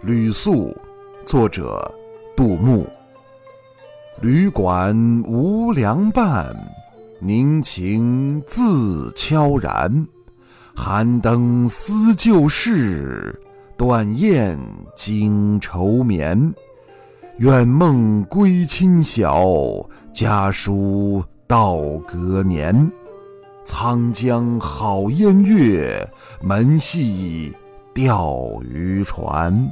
吕宿，作者杜牧。旅馆无良伴，凝情自悄然。寒灯思旧事，断雁惊愁眠。远梦归亲晓，家书到隔年。沧江好烟月，门系钓鱼船。